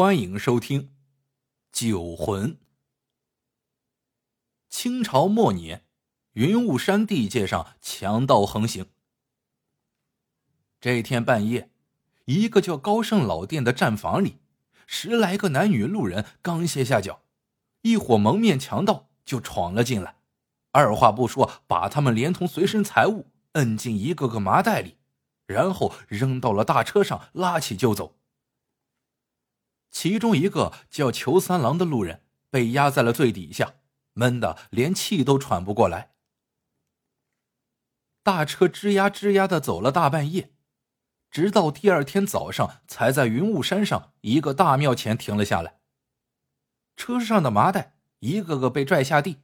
欢迎收听《酒魂》。清朝末年，云雾山地界上强盗横行。这天半夜，一个叫高盛老店的站房里，十来个男女路人刚歇下脚，一伙蒙面强盗就闯了进来，二话不说，把他们连同随身财物摁进一个个麻袋里，然后扔到了大车上，拉起就走。其中一个叫裘三郎的路人被压在了最底下，闷得连气都喘不过来。大车吱呀吱呀的走了大半夜，直到第二天早上才在云雾山上一个大庙前停了下来。车上的麻袋一个个被拽下地，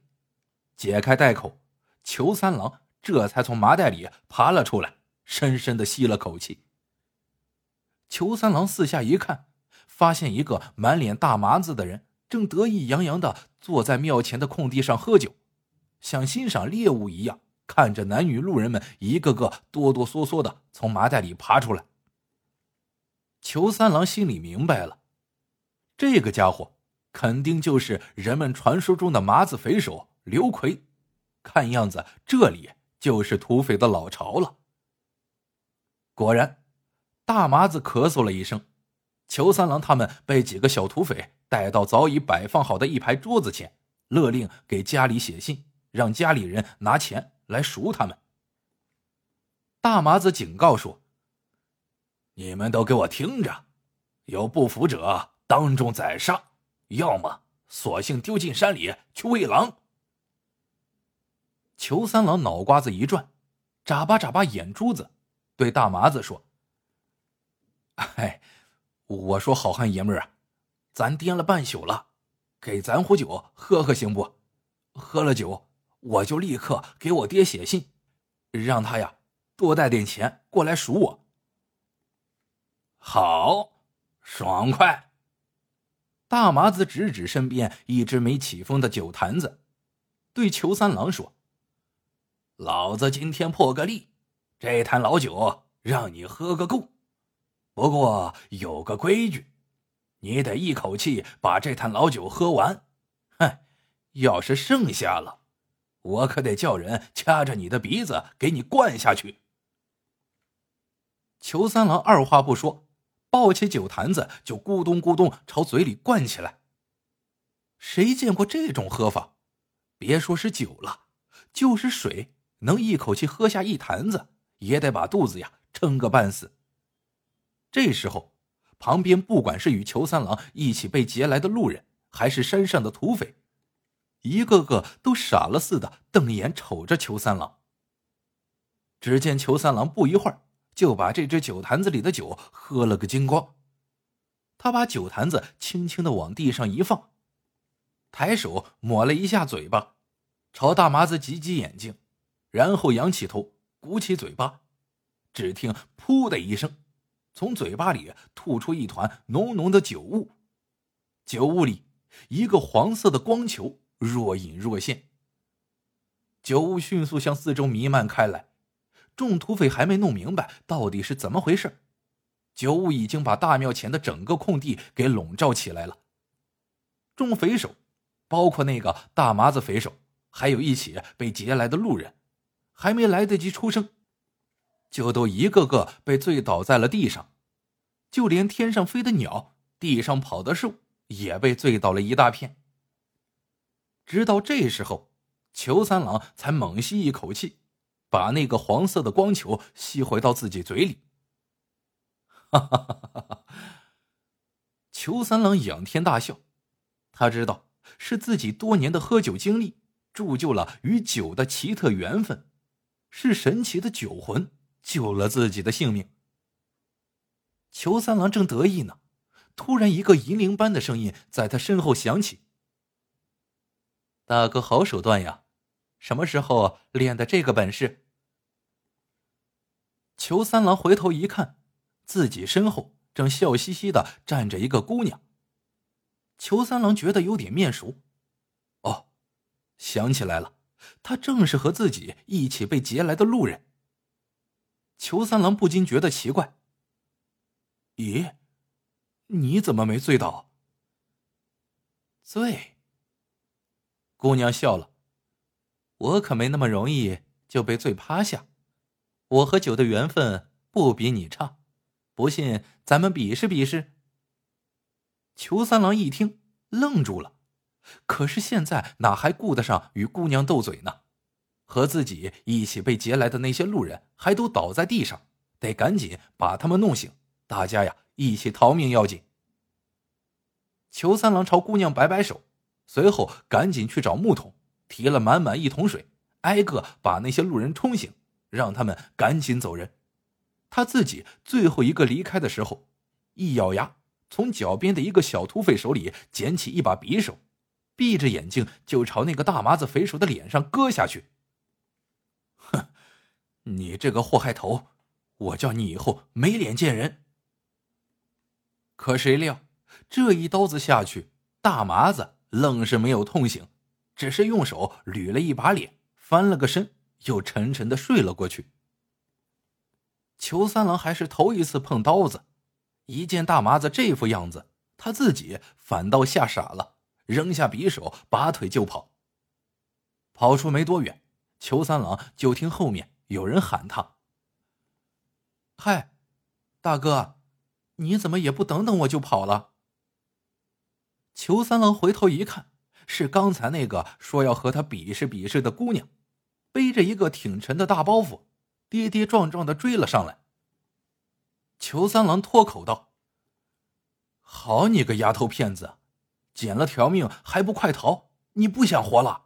解开袋口，裘三郎这才从麻袋里爬了出来，深深的吸了口气。裘三郎四下一看。发现一个满脸大麻子的人正得意洋洋的坐在庙前的空地上喝酒，像欣赏猎物一样看着男女路人们一个个哆哆嗦嗦的从麻袋里爬出来。裘三郎心里明白了，这个家伙肯定就是人们传说中的麻子匪首刘奎，看样子这里就是土匪的老巢了。果然，大麻子咳嗽了一声。裘三郎他们被几个小土匪带到早已摆放好的一排桌子前，勒令给家里写信，让家里人拿钱来赎他们。大麻子警告说：“你们都给我听着，有不服者当众宰杀，要么索性丢进山里去喂狼。”裘三郎脑瓜子一转，眨巴眨巴眼珠子，对大麻子说：“哎。”我说：“好汉爷们儿啊，咱颠了半宿了，给咱壶酒喝喝行不？喝了酒，我就立刻给我爹写信，让他呀多带点钱过来赎我。”好，爽快！大麻子指指身边一只没起风的酒坛子，对裘三郎说：“老子今天破个例，这坛老酒让你喝个够。”不过有个规矩，你得一口气把这坛老酒喝完。哼，要是剩下了，我可得叫人掐着你的鼻子给你灌下去。裘三郎二话不说，抱起酒坛子就咕咚咕咚朝嘴里灌起来。谁见过这种喝法？别说是酒了，就是水，能一口气喝下一坛子，也得把肚子呀撑个半死。这时候，旁边不管是与裘三郎一起被劫来的路人，还是山上的土匪，一个个都傻了似的瞪眼瞅着裘三郎。只见裘三郎不一会儿就把这只酒坛子里的酒喝了个精光，他把酒坛子轻轻的往地上一放，抬手抹了一下嘴巴，朝大麻子挤挤眼睛，然后仰起头，鼓起嘴巴，只听“噗”的一声。从嘴巴里吐出一团浓浓的酒雾，酒雾里一个黄色的光球若隐若现。酒雾迅速向四周弥漫开来，众土匪还没弄明白到底是怎么回事，酒雾已经把大庙前的整个空地给笼罩起来了。众匪首，包括那个大麻子匪首，还有一起被劫来的路人，还没来得及出声。就都一个个被醉倒在了地上，就连天上飞的鸟、地上跑的兽也被醉倒了一大片。直到这时候，裘三郎才猛吸一口气，把那个黄色的光球吸回到自己嘴里。哈哈哈哈哈！裘三郎仰天大笑，他知道是自己多年的喝酒经历铸就了与酒的奇特缘分，是神奇的酒魂。救了自己的性命。裘三郎正得意呢，突然一个银铃般的声音在他身后响起：“大哥好手段呀，什么时候练的这个本事？”裘三郎回头一看，自己身后正笑嘻嘻的站着一个姑娘。裘三郎觉得有点面熟，哦，想起来了，他正是和自己一起被劫来的路人。裘三郎不禁觉得奇怪：“咦，你怎么没醉倒？醉。姑娘笑了，我可没那么容易就被醉趴下，我和酒的缘分不比你差，不信咱们比试比试。裘三郎一听，愣住了，可是现在哪还顾得上与姑娘斗嘴呢？和自己一起被劫来的那些路人还都倒在地上，得赶紧把他们弄醒，大家呀一起逃命要紧。裘三郎朝姑娘摆摆手。随后，赶紧去找木桶，提了满满一桶水，挨个把那些路人冲醒，让他们赶紧走人。他自己最后一个离开的时候，一咬牙，从脚边的一个小土匪手里捡起一把匕首，闭着眼睛就朝那个大麻子匪首的脸上割下去。哼，你这个祸害头，我叫你以后没脸见人。可谁料，这一刀子下去，大麻子。愣是没有痛醒，只是用手捋了一把脸，翻了个身，又沉沉的睡了过去。裘三郎还是头一次碰刀子，一见大麻子这副样子，他自己反倒吓傻了，扔下匕首，拔腿就跑。跑出没多远，裘三郎就听后面有人喊他：“嗨，大哥，你怎么也不等等我就跑了？”裘三郎回头一看，是刚才那个说要和他比试比试的姑娘，背着一个挺沉的大包袱，跌跌撞撞的追了上来。裘三郎脱口道：“好你个丫头片子，捡了条命还不快逃？你不想活了？”“，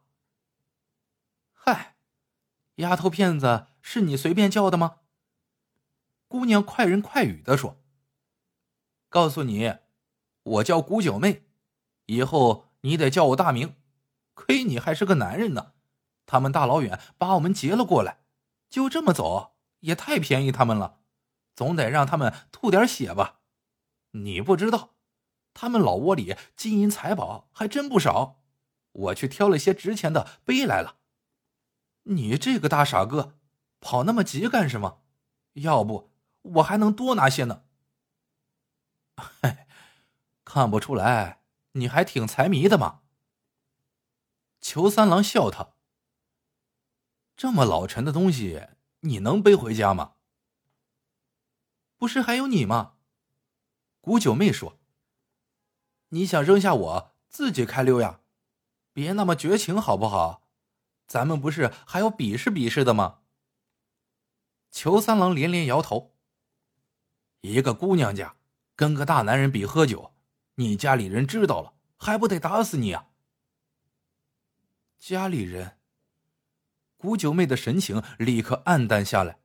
丫头片子是你随便叫的吗？”姑娘快人快语的说：“告诉你，我叫古九妹。”以后你得叫我大名，亏你还是个男人呢。他们大老远把我们劫了过来，就这么走也太便宜他们了，总得让他们吐点血吧？你不知道，他们老窝里金银财宝还真不少，我去挑了些值钱的背来了。你这个大傻哥，跑那么急干什么？要不我还能多拿些呢。嗨，看不出来。你还挺财迷的嘛？裘三郎笑他：“这么老沉的东西，你能背回家吗？”不是还有你吗？古九妹说：“你想扔下我自己开溜呀？别那么绝情好不好？咱们不是还要比试比试的吗？”裘三郎连连摇头：“一个姑娘家跟个大男人比喝酒。”你家里人知道了，还不得打死你啊！家里人，古九妹的神情立刻暗淡下来。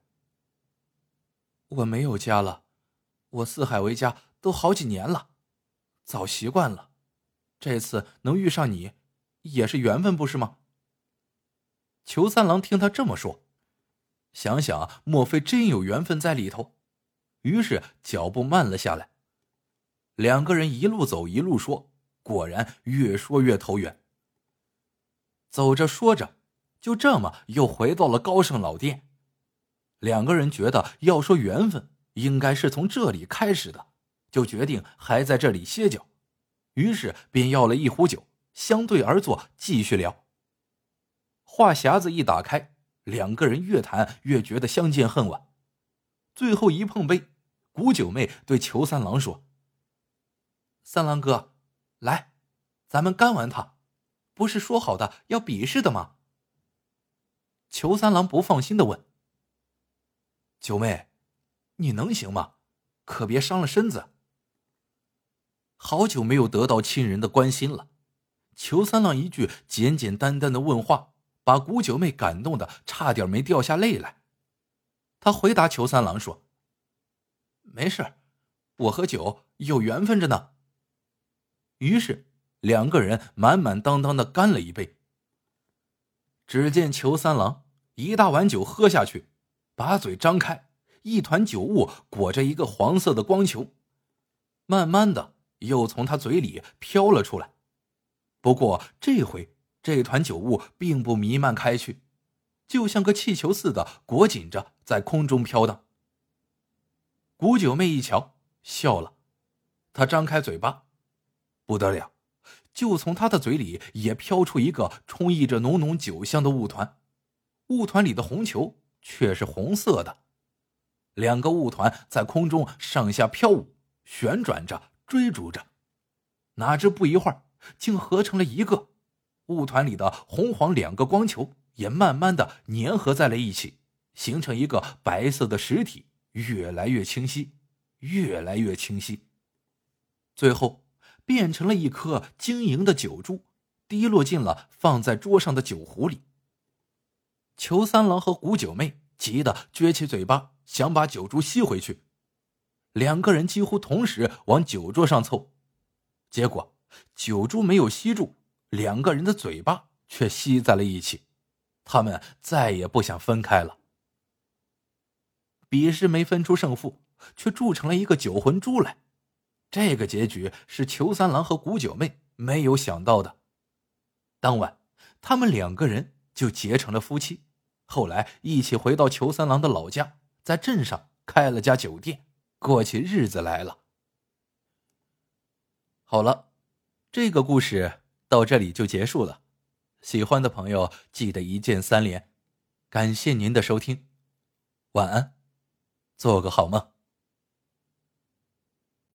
我没有家了，我四海为家都好几年了，早习惯了。这次能遇上你，也是缘分，不是吗？裘三郎听他这么说，想想莫非真有缘分在里头，于是脚步慢了下来。两个人一路走一路说，果然越说越投缘。走着说着，就这么又回到了高盛老店。两个人觉得要说缘分，应该是从这里开始的，就决定还在这里歇脚。于是便要了一壶酒，相对而坐，继续聊。话匣子一打开，两个人越谈越觉得相见恨晚。最后一碰杯，古九妹对裘三郎说。三郎哥，来，咱们干完他，不是说好的要比试的吗？裘三郎不放心的问：“九妹，你能行吗？可别伤了身子。”好久没有得到亲人的关心了，裘三郎一句简简单单的问话，把古九妹感动的差点没掉下泪来。他回答裘三郎说：“没事，我和酒有缘分着呢。”于是，两个人满满当当的干了一杯。只见裘三郎一大碗酒喝下去，把嘴张开，一团酒雾裹着一个黄色的光球，慢慢的又从他嘴里飘了出来。不过这回这团酒雾并不弥漫开去，就像个气球似的裹紧着在空中飘荡。古九妹一瞧，笑了，她张开嘴巴。不得了，就从她的嘴里也飘出一个充溢着浓浓酒香的雾团，雾团里的红球却是红色的。两个雾团在空中上下飘舞，旋转着，追逐着。哪知不一会儿，竟合成了一个。雾团里的红黄两个光球也慢慢的粘合在了一起，形成一个白色的实体，越来越清晰，越来越清晰。最后。变成了一颗晶莹的酒珠，滴落进了放在桌上的酒壶里。裘三郎和古九妹急得撅起嘴巴，想把酒珠吸回去。两个人几乎同时往酒桌上凑，结果酒珠没有吸住，两个人的嘴巴却吸在了一起。他们再也不想分开了。比试没分出胜负，却铸成了一个九魂珠来。这个结局是裘三郎和古九妹没有想到的。当晚，他们两个人就结成了夫妻，后来一起回到裘三郎的老家，在镇上开了家酒店，过起日子来了。好了，这个故事到这里就结束了。喜欢的朋友记得一键三连，感谢您的收听，晚安，做个好梦。